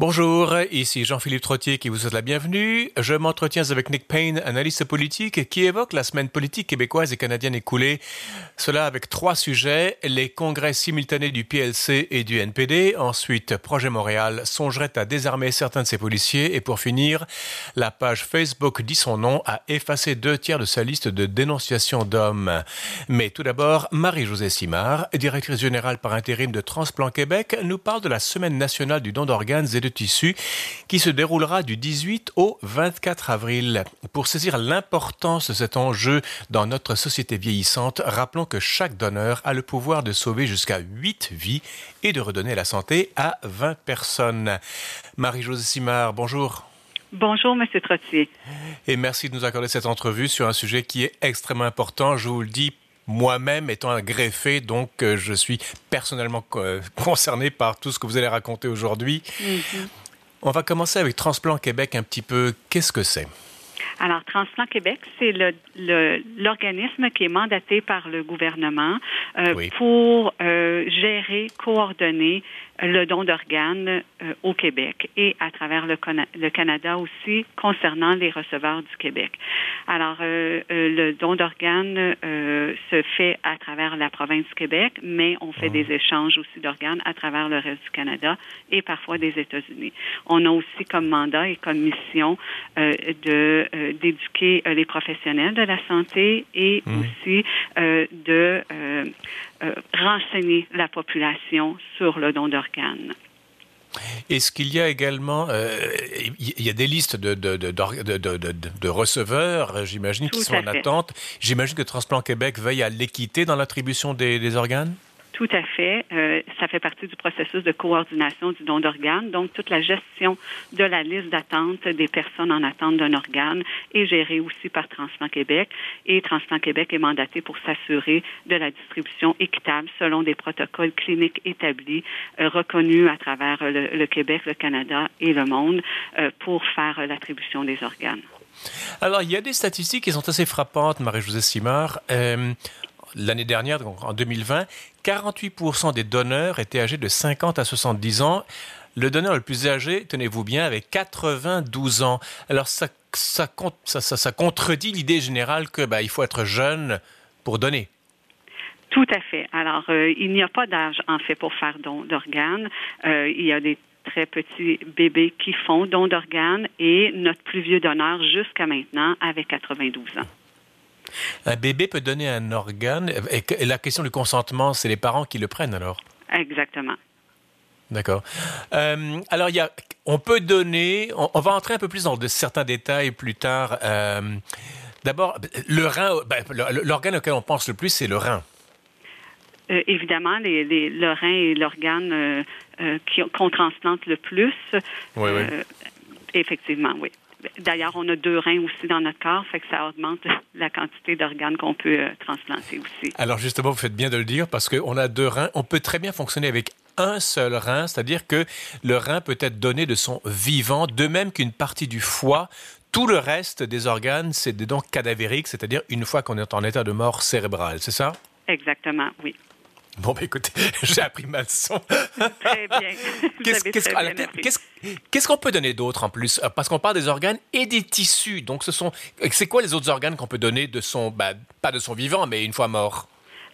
Bonjour, ici Jean-Philippe Trottier qui vous souhaite la bienvenue. Je m'entretiens avec Nick Payne, analyste politique, qui évoque la semaine politique québécoise et canadienne écoulée. Cela avec trois sujets, les congrès simultanés du PLC et du NPD. Ensuite, Projet Montréal songerait à désarmer certains de ses policiers. Et pour finir, la page Facebook dit son nom a effacé deux tiers de sa liste de dénonciations d'hommes. Mais tout d'abord, Marie-Josée Simard, directrice générale par intérim de Transplant Québec, nous parle de la semaine nationale du don d'organes et de tissu qui se déroulera du 18 au 24 avril. Pour saisir l'importance de cet enjeu dans notre société vieillissante, rappelons que chaque donneur a le pouvoir de sauver jusqu'à 8 vies et de redonner la santé à 20 personnes. Marie-Josée Simard, bonjour. Bonjour, M. Trottier. Et merci de nous accorder cette entrevue sur un sujet qui est extrêmement important. Je vous le dis moi-même étant un greffé, donc euh, je suis personnellement euh, concerné par tout ce que vous allez raconter aujourd'hui. Mm-hmm. On va commencer avec Transplant Québec un petit peu. Qu'est-ce que c'est? Alors, Transplant Québec, c'est l'organisme le, qui est mandaté par le gouvernement euh, pour gérer, coordonner le don d'organes euh, au Québec et à travers le, le, Canada aussi concernant les receveurs du Québec. Alors, euh, euh, le don d'organes se fait à travers la province du Québec, mais on fait des échanges aussi d'organes à travers le reste du Canada et parfois des États-Unis. On a aussi comme mandat et comme mission de d'éduquer les professionnels de la santé et mmh. aussi de euh, renseigner la population sur le don d'organes. Est-ce qu'il y a également, euh, il y a des listes de, de, de, de receveurs, j'imagine, qui sont en attente. J'imagine que Transplant Québec veille à l'équité dans l'attribution des, des organes? Tout à fait. Euh, ça fait partie du processus de coordination du don d'organes. Donc, toute la gestion de la liste d'attente des personnes en attente d'un organe est gérée aussi par Transplant Québec. Et Transplant Québec est mandaté pour s'assurer de la distribution équitable selon des protocoles cliniques établis, euh, reconnus à travers le, Québec, le Canada et le monde euh, pour faire l'attribution des organes. Alors, il y a des statistiques qui sont assez frappantes, Marie-Josée Simard l'année dernière, donc en 2020, 48% des donneurs étaient âgés de 50 à 70 ans. Le donneur le plus âgé, tenez-vous bien, avait 92 ans. Alors ça, ça, contredit l'idée générale que bah, il faut être jeune pour donner. Tout à fait. Alors, euh, il n'y a pas d'âge, en fait, pour faire don d'organes. Euh, il y a des très petits bébés qui font don d'organes et notre plus vieux donneur jusqu'à maintenant avait 92 ans. Un bébé peut donner un organe. Et la question du consentement, c'est les parents qui le prennent alors? Exactement. D'accord. Euh, alors, y a, on peut donner, on, va entrer un peu plus dans de certains détails plus tard. Euh, d'abord, le rein, ben, l'organe auquel on pense le plus, c'est le rein. Euh, évidemment, les, le rein est l'organe qu'on transplante le plus. Oui, oui. effectivement, oui. D'ailleurs, on a deux reins aussi dans notre corps, fait que ça augmente la quantité d'organes qu'on peut euh, transplanter aussi. Alors justement, vous faites bien de le dire parce qu'on a deux reins. On peut très bien fonctionner avec un seul rein, c'est-à-dire que le rein peut être donné de son vivant, de même qu'une partie du foie. Tout le reste des organes, c'est des dons cadavériques, c'est-à-dire une fois qu'on est en état de mort cérébrale, c'est ça? Exactement, oui. Bon, ben écoutez, j'ai appris ma leçon. très bien. Qu'est-ce qu'on peut donner d'autre en plus? Euh, parce qu'on parle des organes et des tissus. Donc, ce sont. C'est quoi les autres organes qu'on peut donner de son. Ben, pas de son vivant, mais une fois mort?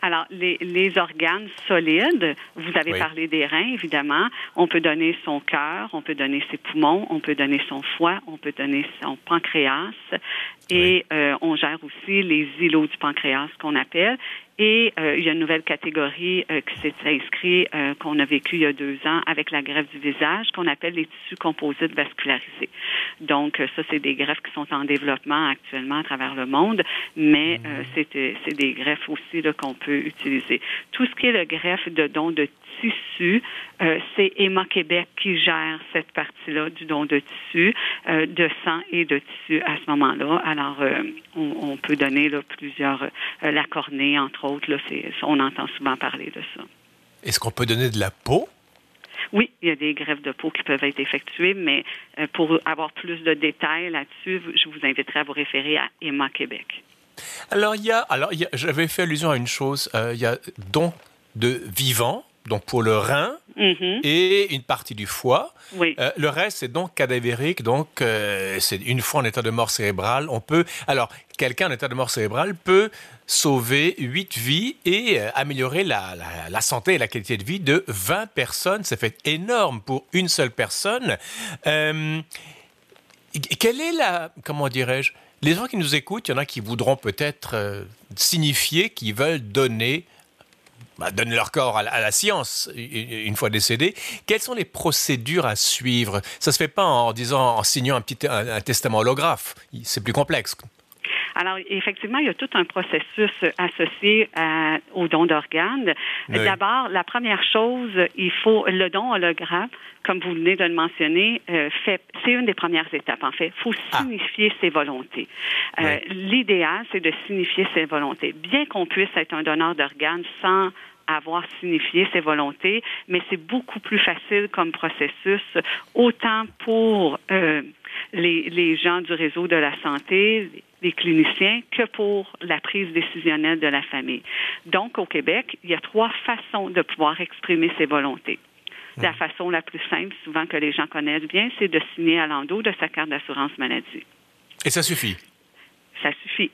Alors, les, les, organes solides, vous avez parlé des reins, évidemment. On peut donner son cœur, on peut donner ses poumons, on peut donner son foie, on peut donner son pancréas. Et euh, on gère aussi les îlots du pancréas qu'on appelle. Et euh, il y a une nouvelle catégorie euh, qui s'est inscrite, euh, qu'on a vécu il y a deux ans avec la greffe du visage, qu'on appelle les tissus composites vascularisés. Donc, ça, c'est des greffes qui sont en développement actuellement à travers le monde, mais mmh. c'est des greffes aussi qu'on peut utiliser. Tout ce qui est le greffe de don de tissu, c'est Emma Québec qui gère cette partie-là du don de tissu, de sang et de tissu à ce moment-là. Alors, on, peut donner là, plusieurs, la cornée, entre autres. Là, on entend souvent parler de ça. Est-ce qu'on peut donner de la peau? Oui, il y a des greffes de peau qui peuvent être effectuées, mais euh, pour avoir plus de détails là-dessus, je vous inviterai à vous référer à Emma Québec. Alors, il y a, alors, j'avais fait allusion à une chose. Euh, il y a don de vivant donc pour le rein Mhm. et une partie du foie. Oui. Euh, le reste, c'est donc cadavérique, donc euh, c'est une fois en état de mort cérébrale. On peut, alors, quelqu'un en état de mort cérébrale peut sauver 8 vies et euh, améliorer la, la- la santé et la qualité de vie de 20 personnes. Ça fait énorme pour une seule personne. Quelle est la, comment dirais-je, les gens qui nous écoutent, il y en a qui voudront peut-être signifier qu'ils veulent donner bah, donner leur corps à la, science une fois décédés. Quelles sont les procédures à suivre? Ça se fait pas en disant, en signant un petit un testament holographe. C'est plus complexe. Alors, effectivement, il y a tout un processus associé à- au don d'organes. Oui. D'abord, la première chose, il faut le don hologramme, comme vous venez de le mentionner, euh, fait, c'est une des premières étapes. En fait, il faut Ah. signifier ses volontés. Euh, L'idéal, c'est de signifier ses volontés. Bien qu'on puisse être un donneur d'organes sans avoir signifié ses volontés, mais c'est beaucoup plus facile comme processus, autant pour euh, les, les gens du réseau de la santé, les cliniciens, que pour la prise décisionnelle de la famille. Donc, au Québec, il y a trois façons de pouvoir exprimer ses volontés. La façon la plus simple, souvent que les gens connaissent bien, c'est de signer à l'endos de sa carte d'assurance maladie. Et ça suffit? Ça suffit.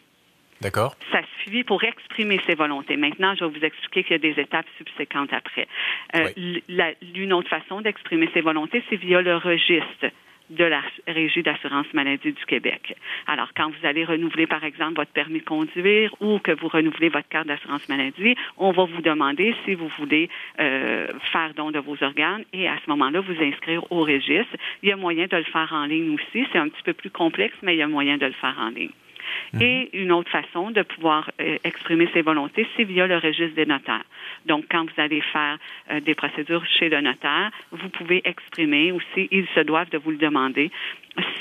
D'accord Ça suffit pour exprimer ses volontés. Maintenant, je vais vous expliquer qu'il y a des étapes subséquentes après. Euh, la- L'une autre façon d'exprimer ses volontés, c'est via le registre de la Régie d'assurance maladie du Québec. Alors, quand vous allez renouveler, par exemple, votre permis de conduire ou que vous renouvelez votre carte d'assurance maladie, on va vous demander si vous voulez euh, faire don de vos organes et à ce moment-là, vous inscrire au registre. Il y a moyen de le faire en ligne aussi. C'est un petit peu plus complexe, mais il y a moyen de le faire en ligne. Et une autre façon de pouvoir euh, exprimer ses volontés, c'est via le registre des notaires. Donc, quand vous allez faire euh, des procédures chez le notaire, vous pouvez exprimer aussi, ils se doivent de vous le demander,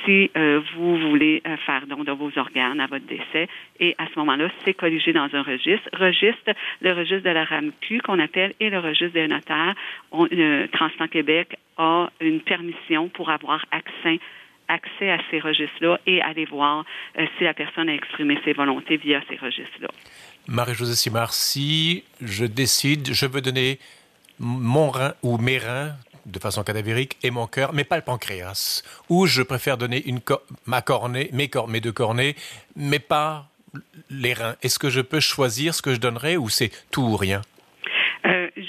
si euh, vous voulez faire don de vos organes à votre décès. Et à ce moment-là, c'est colligé dans un registre. Registre, le registre de la RAMQ qu'on appelle et le registre des notaires. On, euh, Transplant Québec a une permission pour avoir accès accès à ces registres-là et aller voir euh, si la personne a exprimé ses volontés via ces registres-là. Marie-Josée Simard, si je décide, je veux donner mon rein ou mes reins de façon cadavérique et mon cœur, mais pas le pancréas, ou je préfère donner ma cornée, mes, cor- mes deux cornées, mais pas les reins. Est-ce que je peux choisir ce que je donnerai ou c'est tout ou rien?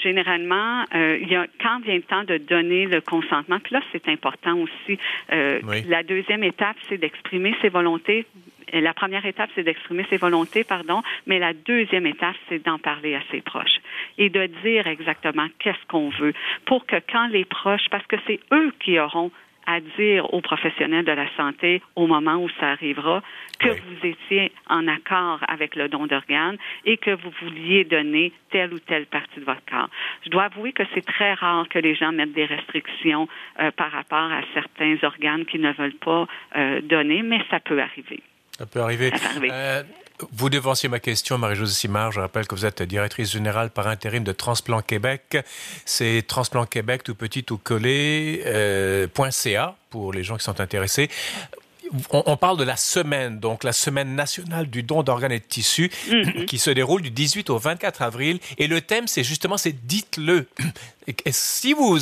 Généralement, euh, il y a, quand vient le temps de donner le consentement, puis là, c'est important aussi. euh, Oui. La deuxième étape, c'est d'exprimer ses volontés. Euh, La première étape, c'est d'exprimer ses volontés, pardon, mais la deuxième étape, c'est d'en parler à ses proches et de dire exactement qu'est-ce qu'on veut pour que quand les proches, parce que c'est eux qui auront à dire aux professionnels de la santé au moment où ça arrivera que Oui. vous étiez en accord avec le don d'organes et que vous vouliez donner telle ou telle partie de votre corps. Je dois avouer que c'est très rare que les gens mettent des restrictions euh, par rapport à certains organes qu'ils ne veulent pas euh, donner, mais ça peut arriver. Ça peut arriver. Ça peut arriver. Euh, vous devanciez ma question, Marie-Josée Simard. Je rappelle que vous êtes directrice générale par intérim de Transplant Québec. C'est Transplant Québec, tout petit, tout collé, euh, .ca pour les gens qui sont intéressés. On, parle de la semaine, donc la semaine nationale du don d'organes et de tissus, qui se déroule du 18 au 24 avril. Et le thème, c'est justement, c'est dites-le. Si vous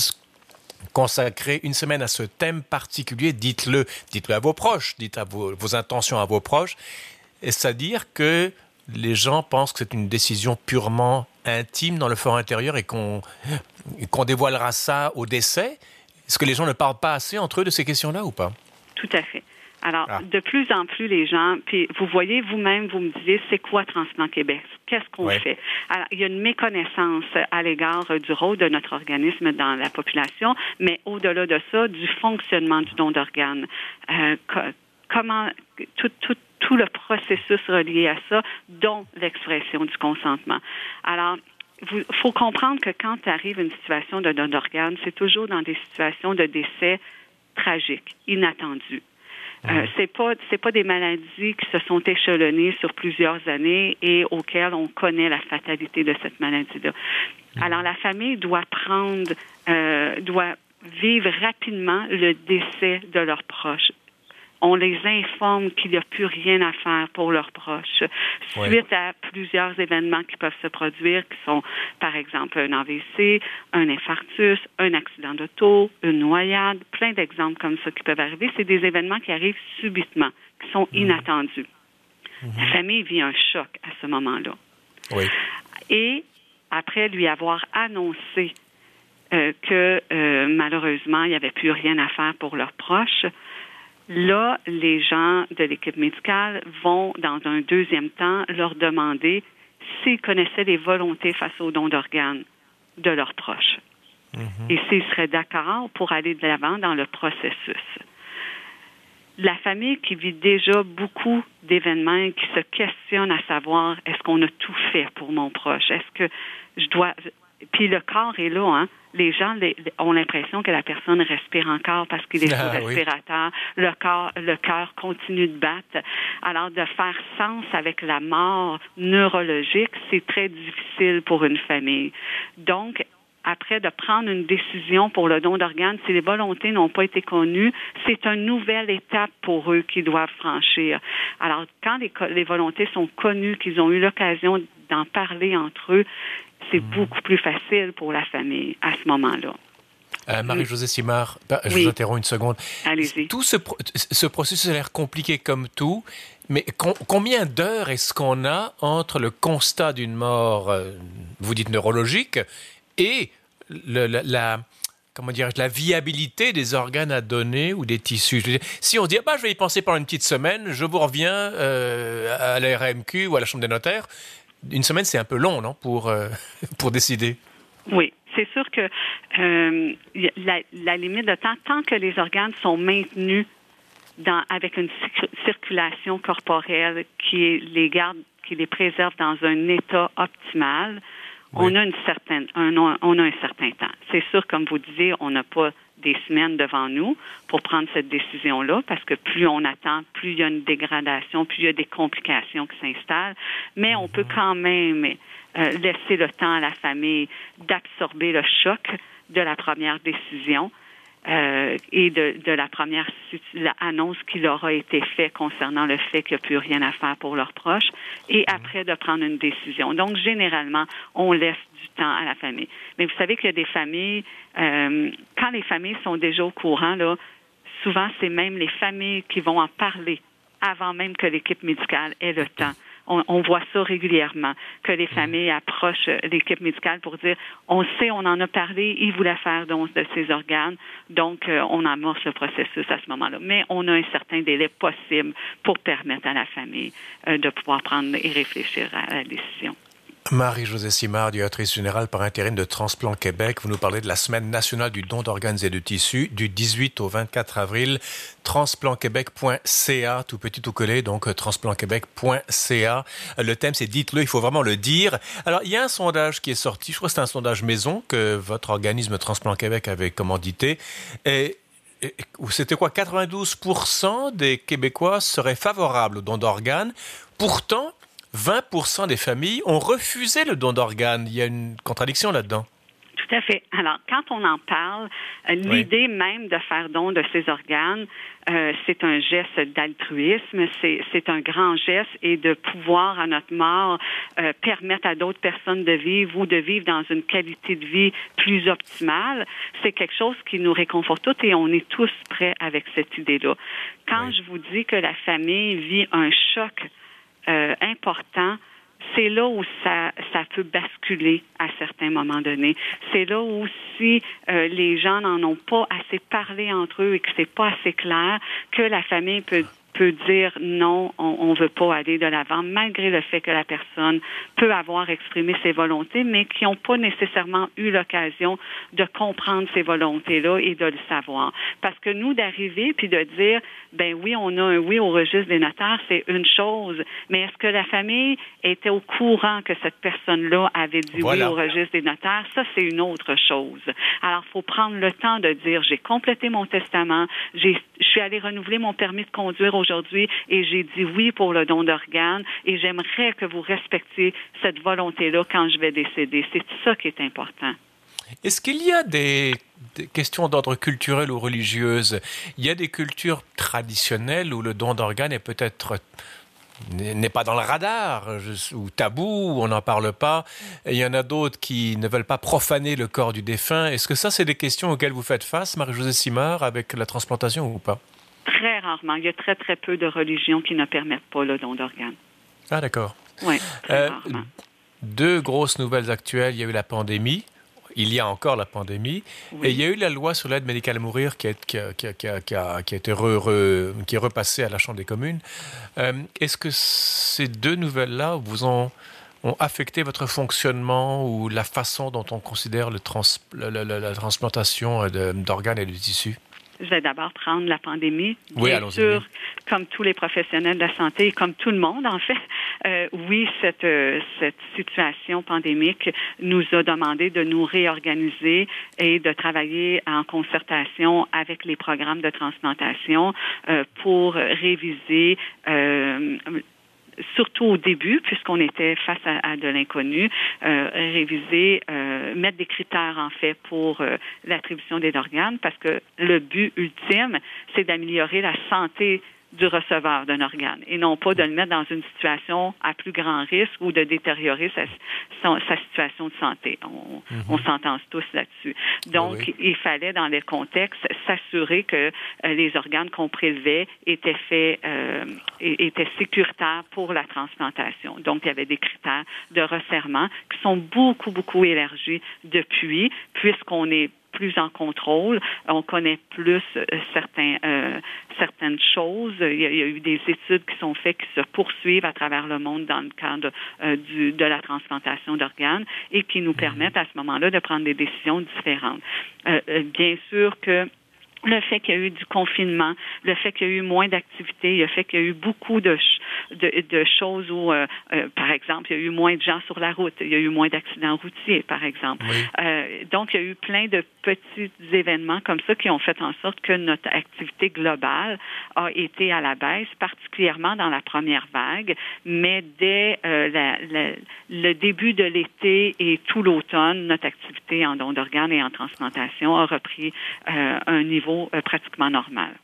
consacrer une semaine à ce thème particulier, dites-le. Dites-le à vos proches, dites à vos, vos intentions à vos proches. C'est-à-dire que les gens pensent que c'est une décision purement intime dans le fort intérieur et qu'on qu'on dévoilera ça au décès. Est-ce que les gens ne parlent pas assez entre eux de ces questions-là ou pas? Tout à fait. Alors, Ah. de plus en plus, les gens, puis vous voyez vous-même, vous me disiez, c'est quoi Transplant Québec? Qu'est-ce qu'on fait? Alors, il y a une méconnaissance à l'égard euh, du rôle de notre organisme dans la population, mais au-delà de ça, du fonctionnement du don d'organes. Euh, co- comment, tout, tout, tout le processus relié à ça, dont l'expression du consentement. Alors, il faut comprendre que quand arrive une situation de don d'organes, c'est toujours dans des situations de décès tragiques, inattendus. Euh, c'est pas c'est pas des maladies qui se sont échelonnées sur plusieurs années et auxquelles on connaît la fatalité de cette maladie-là. Alors la famille doit prendre euh, doit vivre rapidement le décès de leurs proches on les informe qu'il n'y a plus rien à faire pour leurs proches suite à plusieurs événements qui peuvent se produire, qui sont par exemple un AVC, un infarctus, un accident d'auto, une noyade, plein d'exemples comme ça qui peuvent arriver. C'est des événements qui arrivent subitement, qui sont mhm. inattendus. Mhm. La famille vit un choc à ce moment-là. Oui. Et après lui avoir annoncé euh, que euh, malheureusement, il n'y avait plus rien à faire pour leurs proches, Là, les gens de l'équipe médicale vont, dans un deuxième temps, leur demander s'ils connaissaient les volontés face aux dons d'organes de leurs proches mhm. et s'ils seraient d'accord pour aller de l'avant dans le processus. La famille qui vit déjà beaucoup d'événements et qui se questionne à savoir est-ce qu'on a tout fait pour mon proche? Est-ce que je dois. Puis le corps est là, hein? les gens ont l'impression que la personne respire encore parce qu'il est ah, respirateur. Le corps, le cœur continue de battre. Alors, de faire sens avec la mort neurologique, c'est très difficile pour une famille. Donc, après de prendre une décision pour le don d'organes, si les volontés n'ont pas été connues, c'est une nouvelle étape pour eux qu'ils doivent franchir. Alors, quand les, les volontés sont connues, qu'ils ont eu l'occasion d'en parler entre eux, c'est beaucoup plus facile pour la famille à ce moment-là. Euh, Marie-Josée Simard, je vous interromps une seconde. Allez-y. Tout ce, ce, processus a l'air compliqué comme tout, mais combien d'heures est-ce qu'on a entre le constat d'une mort, euh, vous dites neurologique, et le, la, comment dire, la viabilité des organes à donner ou des tissus? si on se dit, ah bah, je vais y penser pendant une petite semaine, je vous reviens euh, à la RMQ ou à la Chambre des notaires, une semaine, c'est un peu long, non, pour, euh, pour décider? Oui, c'est sûr que euh, la, limite de temps, tant que les organes sont maintenus dans, avec une circulation corporelle qui les garde, qui les préserve dans un état optimal, on a une certaine, un, on a un certain temps. C'est sûr, comme vous disiez, on n'a pas des semaines devant nous pour prendre cette décision-là, parce que plus on attend, plus il y a une dégradation, plus il y a des complications qui s'installent. Mais on peut quand même euh, laisser le temps à la famille d'absorber le choc de la première décision euh, et de, de, la première annonce qui leur a été faite concernant le fait qu'il n'y a plus rien à faire pour leurs proches, et mhm. après de prendre une décision. Donc, généralement, on laisse du temps à la famille. Mais vous savez qu'il y a des familles, euh, quand les familles sont déjà au courant, là, souvent, c'est même les familles qui vont en parler avant même que l'équipe médicale ait le temps on, voit ça régulièrement, que les mm. familles approchent l'équipe médicale pour dire, on sait, on en a parlé, il voulait faire donc de ses organes, donc euh, on amorce le processus à ce moment-là. Mais on a un certain délai possible pour permettre à la famille euh, de pouvoir prendre et réfléchir à la décision. Marie-Josée Simard, directrice générale par intérim de Transplant Québec, vous nous parlez de la semaine nationale du don d'organes et de tissus du 18 au 24 avril. Transplantquebec.ca, tout petit tout collé, donc euh, transplantquebec.ca. Le thème, c'est dites-le, il faut vraiment le dire. Alors, il y a un sondage qui est sorti, je crois que c'est un sondage maison que votre organisme Transplant Québec avait commandité. Et c'était quoi? 92% des Québécois seraient favorables au don d'organes. Pourtant, 20% des familles ont refusé le don d'organes. Il y a une contradiction là-dedans. Tout à fait. Alors, quand on en parle, euh, l'idée même de faire don de ces organes, euh, c'est un geste d'altruisme, c'est un grand geste et de pouvoir, à notre mort, euh, permettre à d'autres personnes de vivre ou de vivre dans une qualité de vie plus optimale. C'est quelque chose qui nous réconforte tous et on est tous prêts avec cette idée-là. Quand je vous dis que la famille vit un choc euh, important, c'est là où ça, peut basculer à certains moments donnés. C'est là où si euh, les gens n'en ont pas assez parlé entre eux et que c'est pas assez clair, que la famille peut peut dire non, on ne veut pas aller de l'avant, malgré le fait que la personne peut avoir exprimé ses volontés, mais qui n'ont pas nécessairement eu l'occasion de comprendre ces volontés-là et de le savoir. Parce que nous, d'arriver puis de dire, ben oui, on a un oui au registre des notaires, c'est une chose, mais est-ce que la famille était au courant que cette personne-là avait dit oui au registre des notaires? Ça, c'est une autre chose. Alors, il faut prendre le temps de dire, j'ai complété mon testament, je suis allé renouveler mon permis de conduire aujourd'hui et j'ai dit oui pour le don d'organes et j'aimerais que vous respectiez cette volonté-là quand je vais décéder. C'est ça qui est important. Est-ce qu'il y a des, questions d'ordre culturel ou religieuse? Il y a des cultures traditionnelles où le don d'organes est peut-être n'est pas dans le radar ou tabou, on n'en parle pas. il y en a d'autres qui ne veulent pas profaner le corps du défunt. Est-ce que ça, c'est des questions auxquelles vous faites face, Marie-Josée Simard, avec la transplantation ou pas? Très rarement. Il y a très, très peu de religions qui ne permettent pas le don d'organes. Ah, d'accord. Oui, très euh, rarement. Deux grosses nouvelles actuelles. Il y a eu la pandémie il y a encore la pandémie. Et il y a eu la loi sur l'aide médicale à mourir qui, a, qui, été qui est repassée à la Chambre des communes. Euh, est-ce que ces deux nouvelles-là vous ont, ont, affecté votre fonctionnement ou la façon dont on considère le la, transplantation d'organes et de tissus? Je vais d'abord prendre la pandémie. Bien oui, sûr, comme tous les professionnels de la santé et comme tout le monde, en fait, euh, oui, cette, euh, cette situation pandémique nous a demandé de nous réorganiser et de travailler en concertation avec les programmes de transplantation euh, pour réviser surtout au début, puisqu'on était face à, de l'inconnu, euh, réviser, euh, mettre des critères en fait pour euh, l'attribution des organes, parce que le but ultime, c'est d'améliorer la santé du receveur d'un organe et non pas de le mettre dans une situation à plus grand risque ou de détériorer sa, sa, situation de santé. On, mhm. on s'entend tous là-dessus. Donc, il fallait, dans les contextes, s'assurer que euh, les organes qu'on prélevait étaient faits, euh, étaient sécuritaires pour la transplantation. Donc, il y avait des critères de resserrement qui sont beaucoup, beaucoup élargis depuis, puisqu'on est plus en contrôle. On connaît plus euh, certains, euh, certaines choses. Il y, a, eu des études qui sont faites qui se poursuivent à travers le monde dans le cadre euh, du, de la transplantation d'organes et qui nous mhm. permettent à ce moment-là de prendre des décisions différentes. bien sûr que le fait qu'il y a eu du confinement, le fait qu'il y a eu moins d'activités, le fait qu'il y a eu beaucoup de, de, choses où, euh, euh, par exemple, il y a eu moins de gens sur la route, il y a eu moins d'accidents routiers, par exemple. Euh, donc, il y a eu plein de petits événements comme ça qui ont fait en sorte que notre activité globale a été à la baisse, particulièrement dans la première vague, mais dès le début de l'été et tout l'automne, notre activité en don d'organes et en transplantation a repris un niveau euh, pratiquement normal.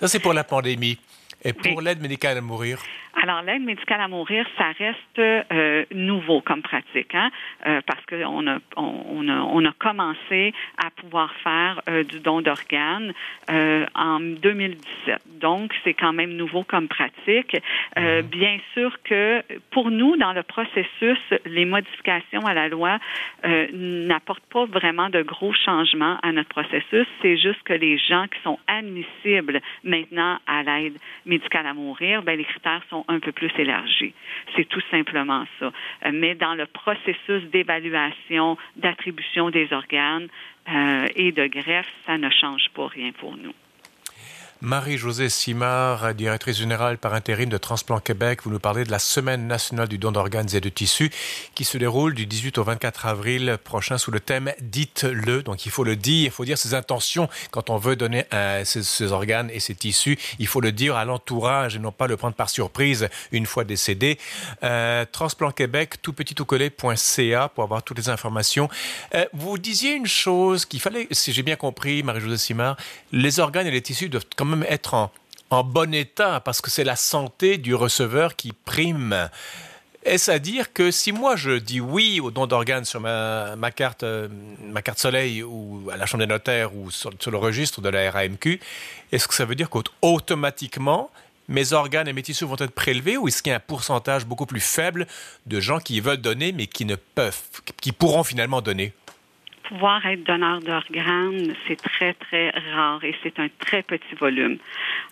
Ça, c'est pour la pandémie. Et pour l'aide médicale à mourir? Alors, l'aide médicale à mourir, ça reste euh, nouveau comme pratique, hein, euh, parce qu'on a, on, a, on a commencé à pouvoir faire euh, du don d'organes en 2017. Donc, c'est quand même nouveau comme pratique. Mhm. Bien sûr que pour nous, dans le processus, les modifications à la loi n'apportent pas vraiment de gros changements à notre processus. C'est juste que les gens qui sont admissibles maintenant à l'aide médicale à mourir, ben, les critères sont un peu plus élargi. C'est tout simplement ça. Euh, mais dans le processus d'évaluation, d'attribution des organes euh, et de greffe, ça ne change pas rien pour nous. Marie-Josée Simard, directrice générale par intérim de Transplant Québec, vous nous parlez de la Semaine nationale du don d'organes et de tissus qui se déroule du 18 au 24 avril prochain sous le thème Dites-le. Donc il faut le dire, il faut dire ses intentions quand on veut donner ses, organes et ses tissus. Il faut le dire à l'entourage et non pas le prendre par surprise une fois décédé. Euh, Transplant Québec, tout petit tout collé.ca pour avoir toutes les informations. Euh, vous disiez une chose qu'il fallait, si j'ai bien compris, Marie-Josée Simard, les organes et les tissus doivent quand même être en, bon état parce que c'est la santé du receveur qui prime. Est-ce à dire que si moi je dis oui au don d'organes sur ma, carte, euh, ma carte soleil ou à la chambre des notaires ou sur, le registre de la RAMQ, est-ce que ça veut dire qu'automatiquement mes organes et mes tissus vont être prélevés ou est-ce qu'il y a un pourcentage beaucoup plus faible de gens qui veulent donner mais qui ne peuvent, qui pourront finalement donner? Pouvoir être donneur d'organes, c'est très, très rare et c'est un très petit volume.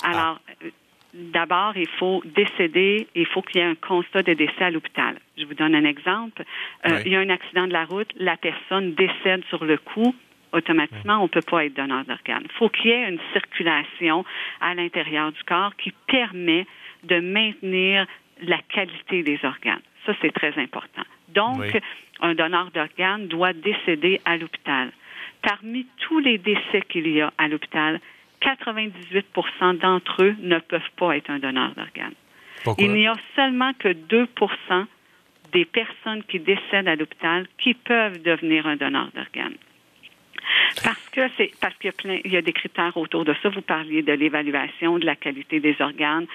Alors, ah. d'abord, il faut décéder, il faut qu'il y ait un constat de décès à l'hôpital. Je vous donne un exemple. Euh, il y a un accident de la route, la personne décède sur le coup, automatiquement, on ne peut pas être donneur d'organes. Il faut qu'il y ait une circulation à l'intérieur du corps qui permet de maintenir la qualité des organes. Ça, c'est très important. Donc, un donneur d'organes doit décéder à l'hôpital. Parmi tous les décès qu'il y a à l'hôpital, 98% d'entre eux ne peuvent pas être un donneur d'organes. Il n'y a seulement que 2% des personnes qui décèdent à l'hôpital qui peuvent devenir un donneur d'organes. Parce que c'est parce qu'il y a plein, il y a des critères autour de ça. Vous parliez de l'évaluation de la qualité des organes.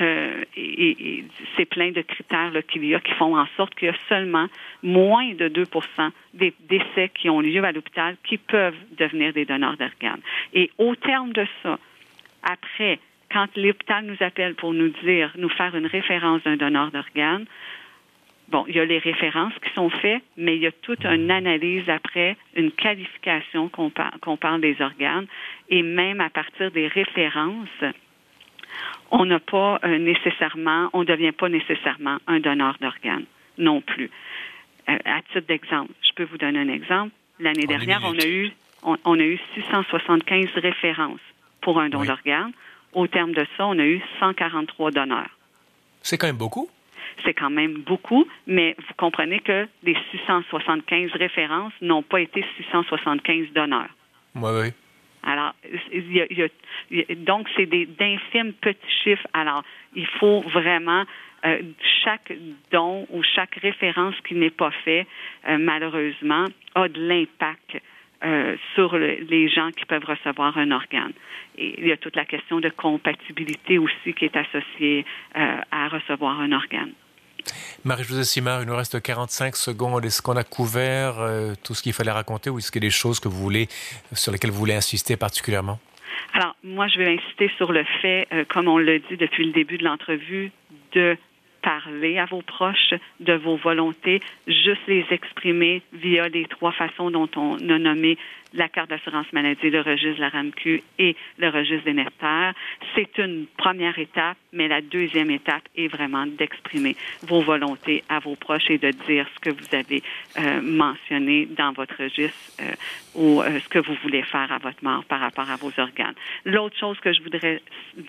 Euh, et, c'est plein de critères qu'il y a qui font en sorte qu'il y a seulement moins de 2% des décès qui ont lieu à l'hôpital qui peuvent devenir des donneurs d'organes. Et au terme de ça, après, quand l'hôpital nous appelle pour nous dire, nous faire une référence d'un donneur d'organes, Bon, il y a les références qui sont faites, mais il y a toute une analyse après, une qualification qu'on parle des organes, et même à partir des références, on n'a pas euh, nécessairement, on ne devient pas nécessairement un donneur d'organes non plus. Euh, à titre d'exemple, je peux vous donner un exemple. L'année dernière, on a eu on, a eu 675 références pour un don d'organes. Au terme de ça, on a eu 143 donneurs. C'est quand même beaucoup c'est quand même beaucoup, mais vous comprenez que les 675 références n'ont pas été 675 donneurs. Oui, oui. Alors, donc, c'est d'infimes petits chiffres. Alors, il faut vraiment euh, chaque don ou chaque référence qui n'est pas fait, euh, malheureusement, a de l'impact euh, sur les gens qui peuvent recevoir un organe. Et il y a toute la question de compatibilité aussi qui est associée à recevoir un organe. Marie-Josée Simard, il nous reste 45 secondes. Est-ce qu'on a couvert euh, tout ce qu'il fallait raconter ou est-ce qu'il y a des choses que vous voulez, sur lesquelles vous voulez insister particulièrement? Alors, moi, je vais insister sur le fait, euh, comme on l'a dit depuis le début de l'entrevue, de parler à vos proches de vos volontés, juste les exprimer via les trois façons dont on a nommé la carte d'assurance maladie, le registre de la RAMQ et le registre des nectaires. C'est une première étape, mais la deuxième étape est vraiment d'exprimer vos volontés à vos proches et de dire ce que vous avez euh, mentionné dans votre registre euh, ou euh, ce que vous voulez faire à votre mort par rapport à vos organes. L'autre chose que je voudrais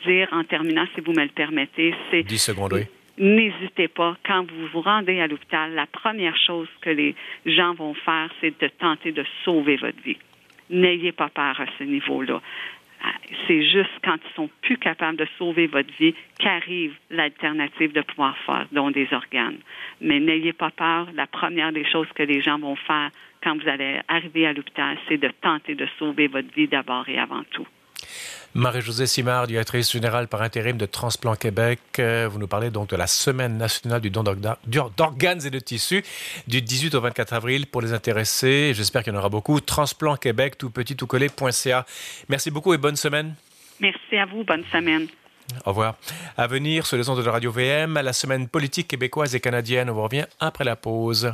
dire en terminant, si vous me le permettez, c'est... 10 secondes, oui n'hésitez pas, quand vous vous rendez à l'hôpital, la première chose que les gens vont faire, c'est de tenter de sauver votre vie. N'ayez pas peur à ce niveau-là. Ah, c'est juste quand ils sont plus capables de sauver votre vie qu'arrive l'alternative de pouvoir faire don des organes. Mais n'ayez pas peur. La première des choses que les gens vont faire quand vous allez arriver à l'hôpital, c'est de tenter de sauver votre vie d'abord et avant tout. Marie-Josée Simard, directrice générale par intérim de Transplant Québec. Euh, vous nous parlez donc de la Semaine nationale du don d'organes et de tissus du 18 au 24 avril pour les intéressés. J'espère qu'il y en aura beaucoup. Transplant Québec, tout petit, tout collé.ca. Merci beaucoup et bonne semaine. Merci à vous. Bonne semaine. Au revoir. À venir sur les ondes de la radio VM, la semaine politique québécoise et canadienne. On vous revient après la pause.